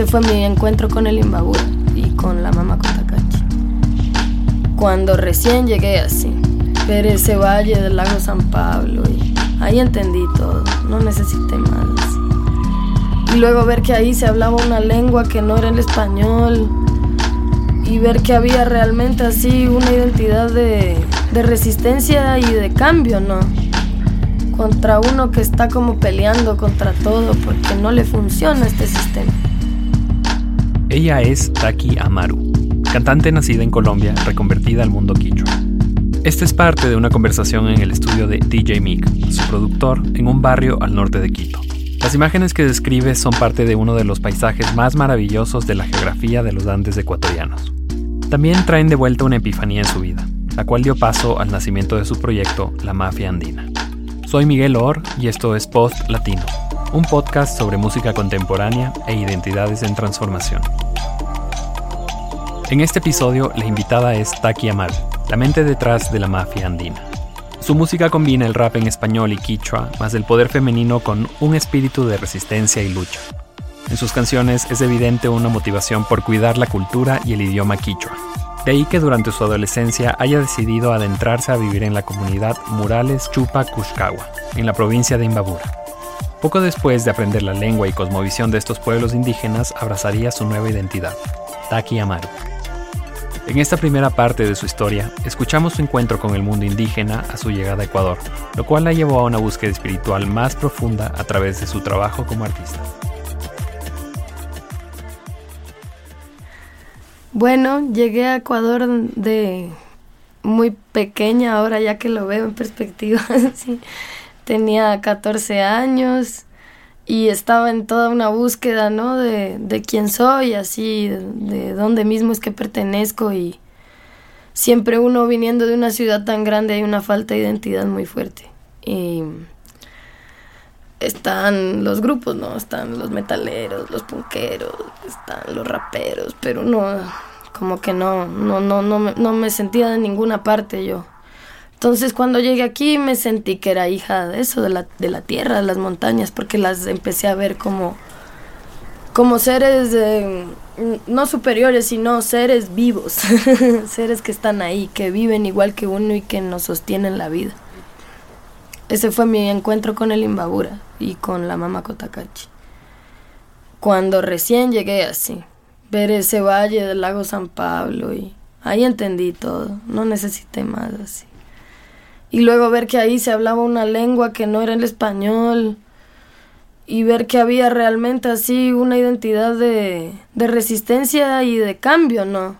Ese fue mi encuentro con el Imbabura y con la mamá Cotacachi. Cuando recién llegué así, ver ese valle del lago San Pablo y ahí entendí todo, no necesité más. Y luego ver que ahí se hablaba una lengua que no era el español y ver que había realmente así una identidad de, de resistencia y de cambio, ¿no? Contra uno que está como peleando contra todo porque no le funciona este sistema. Ella es Taki Amaru, cantante nacida en Colombia, reconvertida al mundo quichua. Esta es parte de una conversación en el estudio de DJ Mick, su productor, en un barrio al norte de Quito. Las imágenes que describe son parte de uno de los paisajes más maravillosos de la geografía de los Andes ecuatorianos. También traen de vuelta una epifanía en su vida, la cual dio paso al nacimiento de su proyecto, La Mafia Andina. Soy Miguel Or y esto es Post Latino, un podcast sobre música contemporánea e identidades en transformación. En este episodio, la invitada es Taki Amal, la mente detrás de la mafia andina. Su música combina el rap en español y quichua, más el poder femenino con un espíritu de resistencia y lucha. En sus canciones es evidente una motivación por cuidar la cultura y el idioma quichua. De ahí que durante su adolescencia haya decidido adentrarse a vivir en la comunidad Murales Chupa Cushcawa, en la provincia de Imbabura. Poco después de aprender la lengua y cosmovisión de estos pueblos indígenas, abrazaría su nueva identidad, Taki Amaru. En esta primera parte de su historia, escuchamos su encuentro con el mundo indígena a su llegada a Ecuador, lo cual la llevó a una búsqueda espiritual más profunda a través de su trabajo como artista. Bueno, llegué a Ecuador de muy pequeña, ahora ya que lo veo en perspectiva. Tenía 14 años y estaba en toda una búsqueda, ¿no? De, de quién soy, así, de, de, dónde mismo es que pertenezco y siempre uno viniendo de una ciudad tan grande hay una falta de identidad muy fuerte. Y están los grupos, ¿no? Están los metaleros, los punqueros, están los raperos, pero no, como que no, no, no, no, no me sentía de ninguna parte yo. Entonces cuando llegué aquí me sentí que era hija de eso, de la, de la tierra, de las montañas, porque las empecé a ver como, como seres no superiores, sino seres vivos, seres que están ahí, que viven igual que uno y que nos sostienen la vida. Ese fue mi encuentro con el Imbabura y con la mamá Cotacachi. Cuando recién llegué así, ver ese valle del lago San Pablo y ahí entendí todo, no necesité más así. Y luego ver que ahí se hablaba una lengua que no era el español y ver que había realmente así una identidad de, de resistencia y de cambio, ¿no?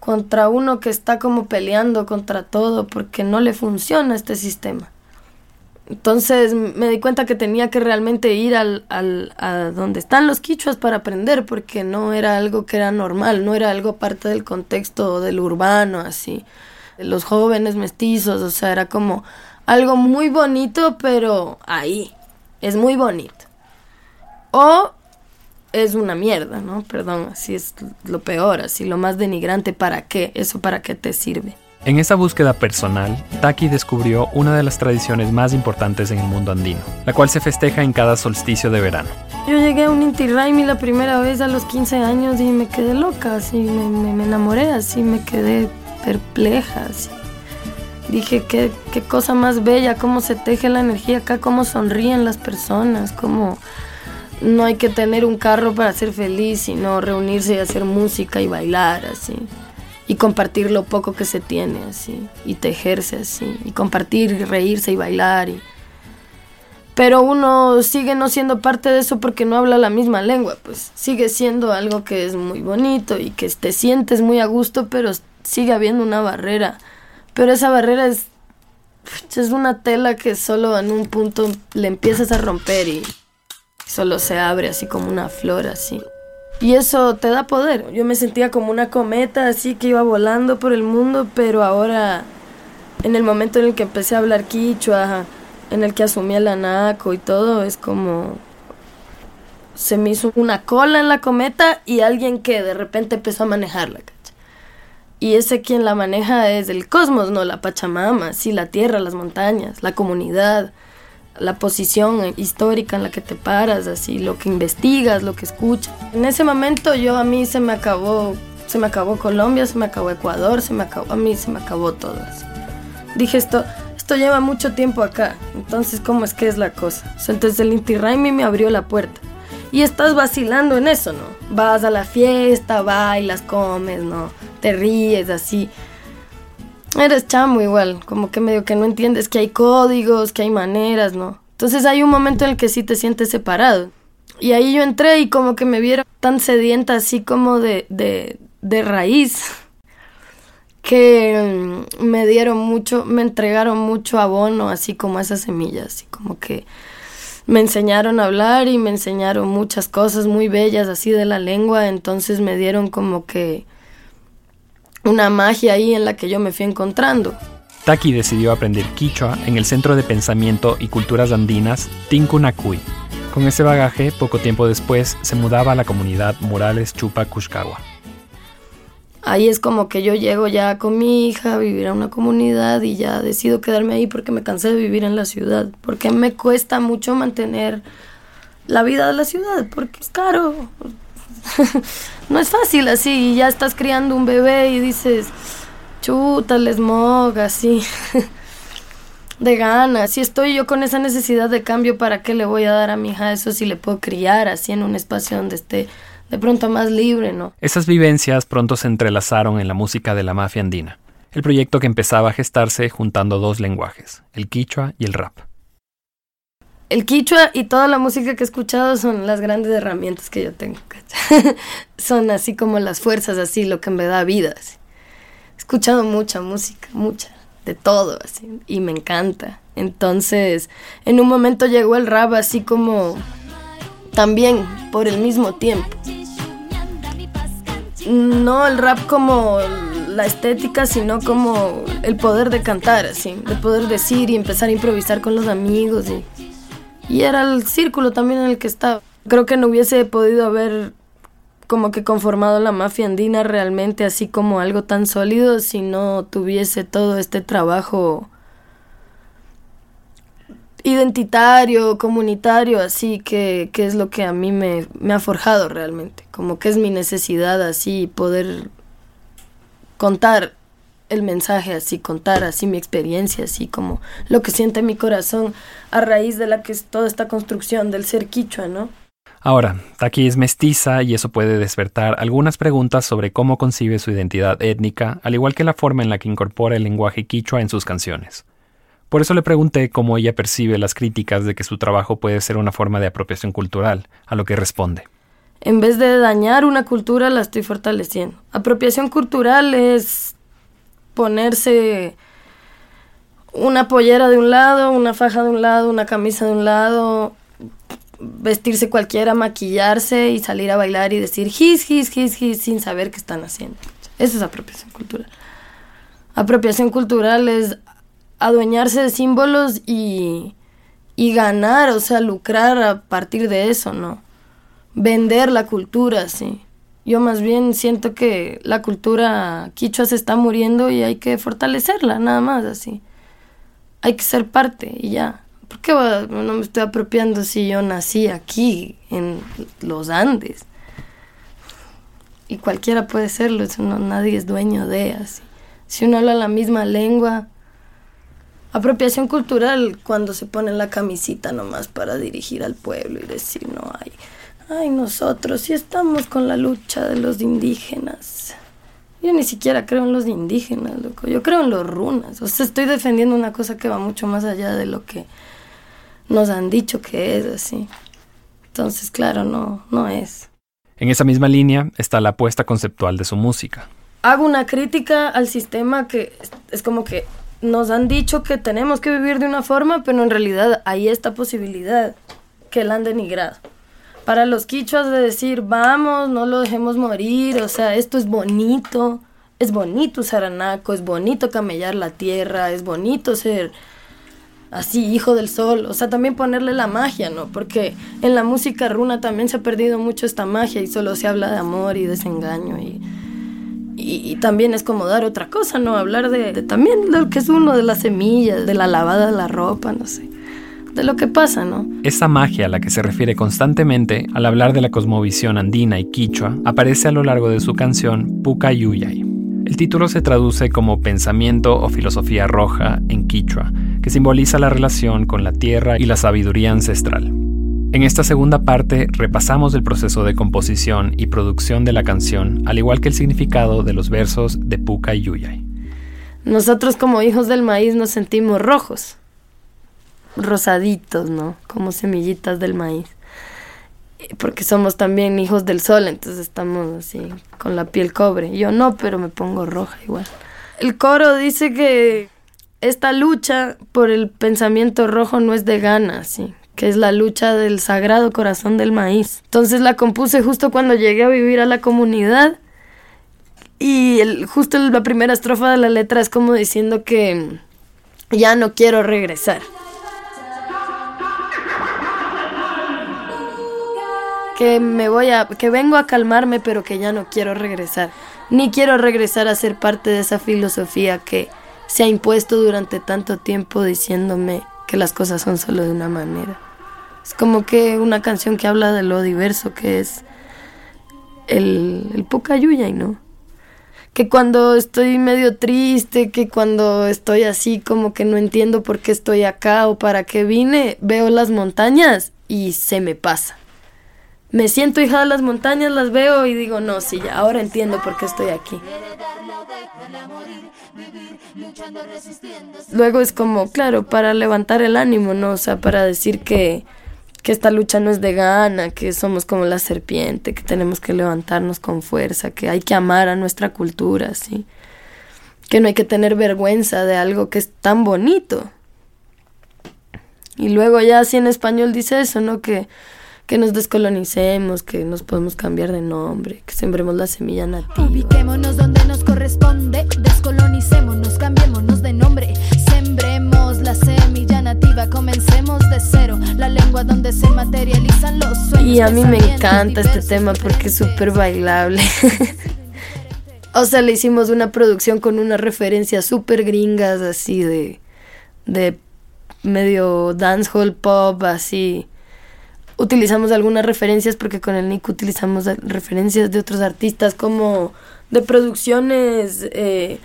Contra uno que está como peleando contra todo porque no le funciona este sistema. Entonces me di cuenta que tenía que realmente ir al, al, a donde están los quichuas para aprender, porque no era algo que era normal, no era algo parte del contexto del urbano, así, de los jóvenes mestizos, o sea, era como algo muy bonito, pero ahí, es muy bonito. O es una mierda, ¿no? Perdón, así es lo peor, así lo más denigrante, ¿para qué? ¿Eso para qué te sirve? En esa búsqueda personal, Taki descubrió una de las tradiciones más importantes en el mundo andino, la cual se festeja en cada solsticio de verano. Yo llegué a un Inti Raimi la primera vez a los 15 años y me quedé loca, así, me, me, me enamoré, así, me quedé perpleja, así. Dije, qué, qué cosa más bella, cómo se teje la energía acá, cómo sonríen las personas, cómo no hay que tener un carro para ser feliz, sino reunirse y hacer música y bailar, así y compartir lo poco que se tiene así y tejerse así y compartir y reírse y bailar y pero uno sigue no siendo parte de eso porque no habla la misma lengua pues. Sigue siendo algo que es muy bonito y que te sientes muy a gusto pero sigue habiendo una barrera pero esa barrera es es una tela que solo en un punto le empiezas a romper y solo se abre así como una flor así y eso te da poder. Yo me sentía como una cometa así que iba volando por el mundo, pero ahora en el momento en el que empecé a hablar quichua, en el que asumí el anaco y todo, es como se me hizo una cola en la cometa y alguien que de repente empezó a manejarla. Y ese quien la maneja es el cosmos, no la Pachamama, sí, la tierra, las montañas, la comunidad, la posición histórica en la que te paras, así, lo que investigas, lo que escuchas. En ese momento yo a mí se me acabó, se me acabó Colombia, se me acabó Ecuador, se me acabó, a mí se me acabó todo. Dije esto, esto lleva mucho tiempo acá, entonces ¿cómo es que es la cosa? entonces el Inti Raimi me abrió la puerta. Y estás vacilando en eso, ¿no? Vas a la fiesta, bailas, comes, ¿no? Te ríes así. Eres chamo igual, como que medio que no entiendes que hay códigos, que hay maneras, ¿no? Entonces hay un momento en el que sí te sientes separado. Y ahí yo entré y como que me vieron tan sedienta así como de, de, de raíz, que mm, me dieron mucho, me entregaron mucho abono, así como esas semillas, así como que me enseñaron a hablar y me enseñaron muchas cosas muy bellas así de la lengua, entonces me dieron como que una magia ahí en la que yo me fui encontrando. Taki decidió aprender quichua en el Centro de Pensamiento y Culturas Andinas Tincunacuy. Con ese bagaje, poco tiempo después, se mudaba a la comunidad Murales Chupa Cushcagua. Ahí es como que yo llego ya con mi hija a vivir a una comunidad y ya decido quedarme ahí porque me cansé de vivir en la ciudad, porque me cuesta mucho mantener la vida de la ciudad, porque es caro, no es fácil así, ya estás criando un bebé y dices, chuta, el smog, así, de ganas. Si estoy yo con esa necesidad de cambio, ¿para qué le voy a dar a mi hija eso si le puedo criar así en un espacio donde esté de pronto más libre, ¿no? Esas vivencias pronto se entrelazaron en la música de la mafia andina, el proyecto que empezaba a gestarse juntando dos lenguajes, el quichua y el rap el quichua y toda la música que he escuchado son las grandes herramientas que yo tengo. son así como las fuerzas, así lo que me da vida. He escuchado mucha música, mucha, de todo, así, y me encanta. Entonces, en un momento llegó el rap así como también por el mismo tiempo. No el rap como la estética, sino como el poder de cantar, así, el poder decir y empezar a improvisar con los amigos y y era el círculo también en el que estaba. Creo que no hubiese podido haber como que conformado la mafia andina realmente así como algo tan sólido si no tuviese todo este trabajo identitario, comunitario, así que, es lo que a mí me, me ha forjado realmente, como que es mi necesidad así poder contar el mensaje, así contar así mi experiencia, así como lo que siente mi corazón a raíz de la que es toda esta construcción del ser quichua, ¿no? Ahora, Taki es mestiza y eso puede despertar algunas preguntas sobre cómo concibe su identidad étnica, al igual que la forma en la que incorpora el lenguaje quichua en sus canciones. Por eso le pregunté cómo ella percibe las críticas de que su trabajo puede ser una forma de apropiación cultural, a lo que responde. En vez de dañar una cultura, la estoy fortaleciendo. Apropiación cultural es ponerse una pollera de un lado, una faja de un lado, una camisa de un lado, vestirse cualquiera, maquillarse y salir a bailar y decir his, his, his, his sin saber qué están haciendo. Eso es apropiación cultural. Apropiación cultural es adueñarse de símbolos y, y ganar, o sea, lucrar a partir de eso, ¿no? Vender la cultura, sí. Yo más bien siento que la cultura quichua se está muriendo y hay que fortalecerla, nada más así. Hay que ser parte y ya. ¿Por qué no me estoy apropiando si yo nací aquí, en los Andes? Y cualquiera puede serlo, eso no, nadie es dueño de así. Si uno habla la misma lengua, apropiación cultural cuando se pone la camisita nomás para dirigir al pueblo y decir no hay Ay, nosotros sí estamos con la lucha de los indígenas. Yo ni siquiera creo en los indígenas, loco. Yo creo en los runas. O sea, estoy defendiendo una cosa que va mucho más allá de lo que nos han dicho que es así. Entonces, claro, no, no es. En esa misma línea está la apuesta conceptual de su música. Hago una crítica al sistema que es como que nos han dicho que tenemos que vivir de una forma, pero en realidad hay esta posibilidad que la han denigrado para los quichuas de decir, vamos, no lo dejemos morir, o sea, esto es bonito, es bonito usar anaco, es bonito camellar la tierra, es bonito ser así, hijo del sol, o sea, también ponerle la magia, ¿no? Porque en la música runa también se ha perdido mucho esta magia y solo se habla de amor y desengaño y, y, también es como dar otra cosa, ¿no? Hablar de, de también lo que es uno de las semillas, de la lavada de la ropa, no sé de lo que pasa, ¿no? Esa magia a la que se refiere constantemente al hablar de la cosmovisión andina y quichua aparece a lo largo de su canción Puka Yuyay. El título se traduce como pensamiento o filosofía roja en quichua, que simboliza la relación con la tierra y la sabiduría ancestral. En esta segunda parte repasamos el proceso de composición y producción de la canción, al igual que el significado de los versos de Puka y Yuyay. Nosotros como hijos del maíz nos sentimos rojos, rosaditos, ¿no? Como semillitas del maíz. Porque somos también hijos del sol, entonces estamos así, con la piel cobre. Yo no, pero me pongo roja igual. El coro dice que esta lucha por el pensamiento rojo no es de ganas, sí, que es la lucha del sagrado corazón del maíz. Entonces la compuse justo cuando llegué a vivir a la comunidad y el, justo la primera estrofa de la letra es como diciendo que ya no quiero regresar. Que me voy a que vengo a calmarme, pero que ya no quiero regresar. Ni quiero regresar a ser parte de esa filosofía que se ha impuesto durante tanto tiempo diciéndome que las cosas son solo de una manera. Es como que una canción que habla de lo diverso que es el, el Pucayuya, ¿no? Que cuando estoy medio triste, que cuando estoy así como que no entiendo por qué estoy acá o para qué vine, veo las montañas y se me pasa. Me siento hija de las montañas, las veo y digo, no, sí, ya, ahora entiendo por qué estoy aquí. Luego es como, claro, para levantar el ánimo, ¿no? O sea, para decir que, que esta lucha no es de gana, que somos como la serpiente, que tenemos que levantarnos con fuerza, que hay que amar a nuestra cultura, ¿sí? Que no hay que tener vergüenza de algo que es tan bonito. Y luego ya así en español dice eso, ¿no? Que que nos descolonicemos, que nos podemos cambiar de nombre, que sembremos la semilla nativa. Ubiquémonos donde nos corresponde, descolonicémonos, cambiémonos de nombre, sembremos la semilla nativa, comencemos de cero, la lengua donde se materializan los sueños. Y a mí me encanta este tema porque es súper bailable. o sea, le hicimos una producción con unas referencias súper gringas, así de, de medio dancehall pop, así utilizamos algunas referencias porque con el Nick utilizamos referencias de otros artistas como de producciones eh,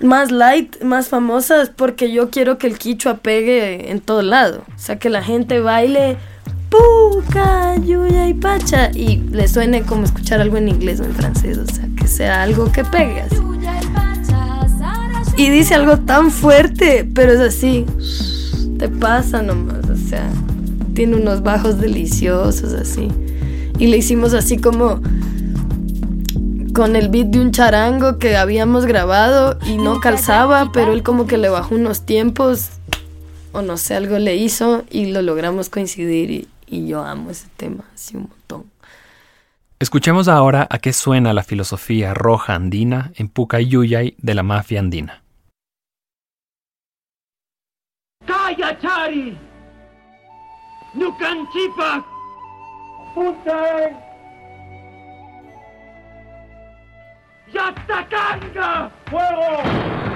más light, más famosas, porque yo quiero que el quichua pegue en todo lado. O sea, que la gente baile puca, yuya y pacha y le suene como escuchar algo en inglés o en francés. O sea, que sea algo que pegue Y dice algo tan fuerte, pero es así. Te pasa nomás, o sea tiene unos bajos deliciosos así. Y le hicimos así como con el beat de un charango que habíamos grabado y no calzaba, pero él como que le bajó unos tiempos o no sé, algo le hizo y lo logramos coincidir y, y yo amo ese tema así un montón. Escuchemos ahora a qué suena la filosofía roja andina en Pucayuyay de la mafia andina. ¡Calla, Chari! You can keep us. Putain. Yatacanga! Fuego!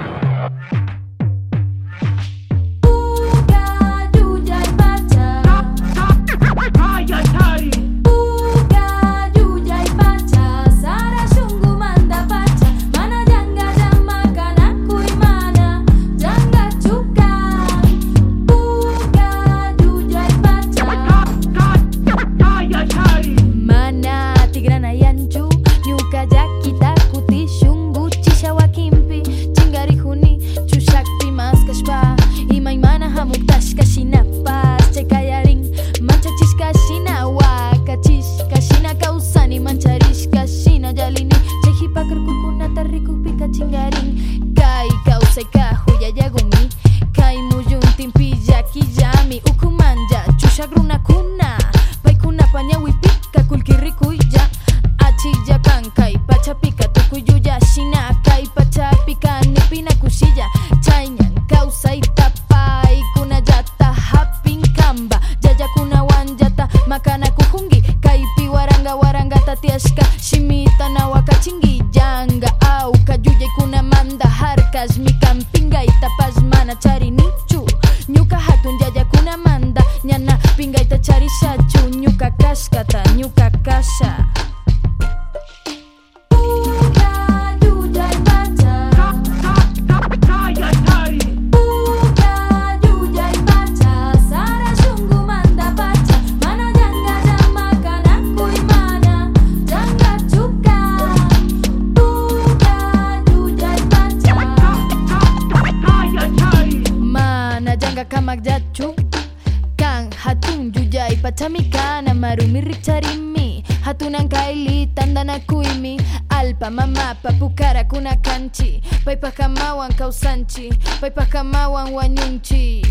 Richarimi Hatunan kaili tandana kuimi. Alpa mama papukara kuna kanchi. Paipa kamawan kausanchi. Paipa kamawan wanyunchi.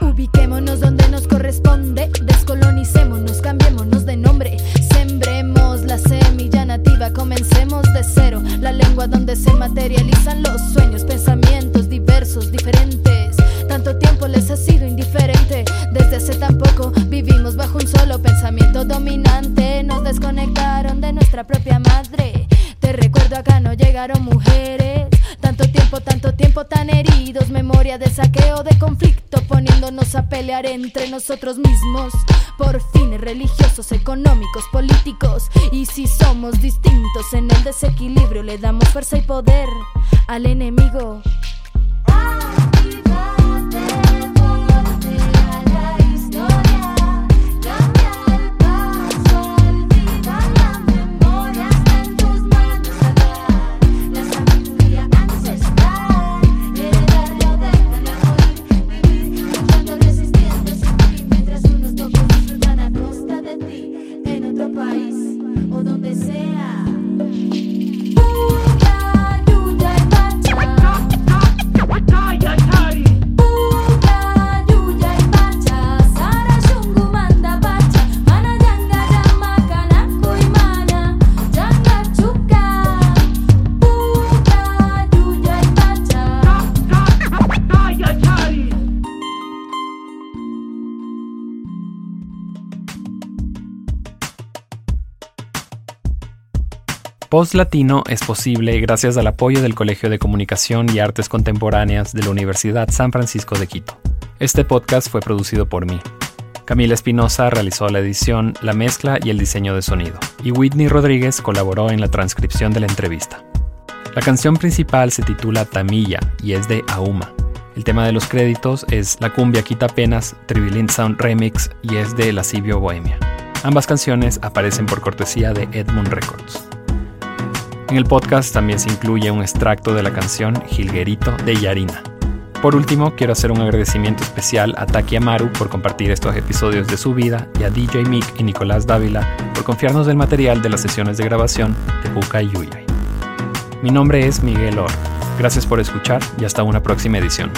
Ubiquémonos donde nos corresponde, descolonicémonos, cambiémonos de nombre, sembremos la semilla nativa, comencemos de cero, la lengua donde se materializan los sueños, pensamientos diversos, diferentes. Desde hace tan poco vivimos bajo un solo pensamiento dominante, nos desconectaron de nuestra propia madre. Te recuerdo acá no llegaron mujeres. Tanto tiempo, tanto tiempo tan heridos. Memoria de saqueo, de conflicto, poniéndonos a pelear entre nosotros mismos. Por fines religiosos, económicos, políticos. Y si somos distintos en el desequilibrio, le damos fuerza y poder al enemigo. Post Latino es posible gracias al apoyo del Colegio de Comunicación y Artes Contemporáneas de la Universidad San Francisco de Quito. Este podcast fue producido por mí. Camila Espinosa realizó la edición, la mezcla y el diseño de sonido, y Whitney Rodríguez colaboró en la transcripción de la entrevista. La canción principal se titula Tamilla y es de Auma. El tema de los créditos es La cumbia quita penas, Tribilin Sound Remix y es de Lascivio Bohemia. Ambas canciones aparecen por cortesía de Edmund Records. En el podcast también se incluye un extracto de la canción Gilguerito de Yarina. Por último, quiero hacer un agradecimiento especial a Taki Amaru por compartir estos episodios de su vida y a DJ Mick y Nicolás Dávila por confiarnos del material de las sesiones de grabación de Puka y Yuyay. Mi nombre es Miguel Or. Gracias por escuchar y hasta una próxima edición.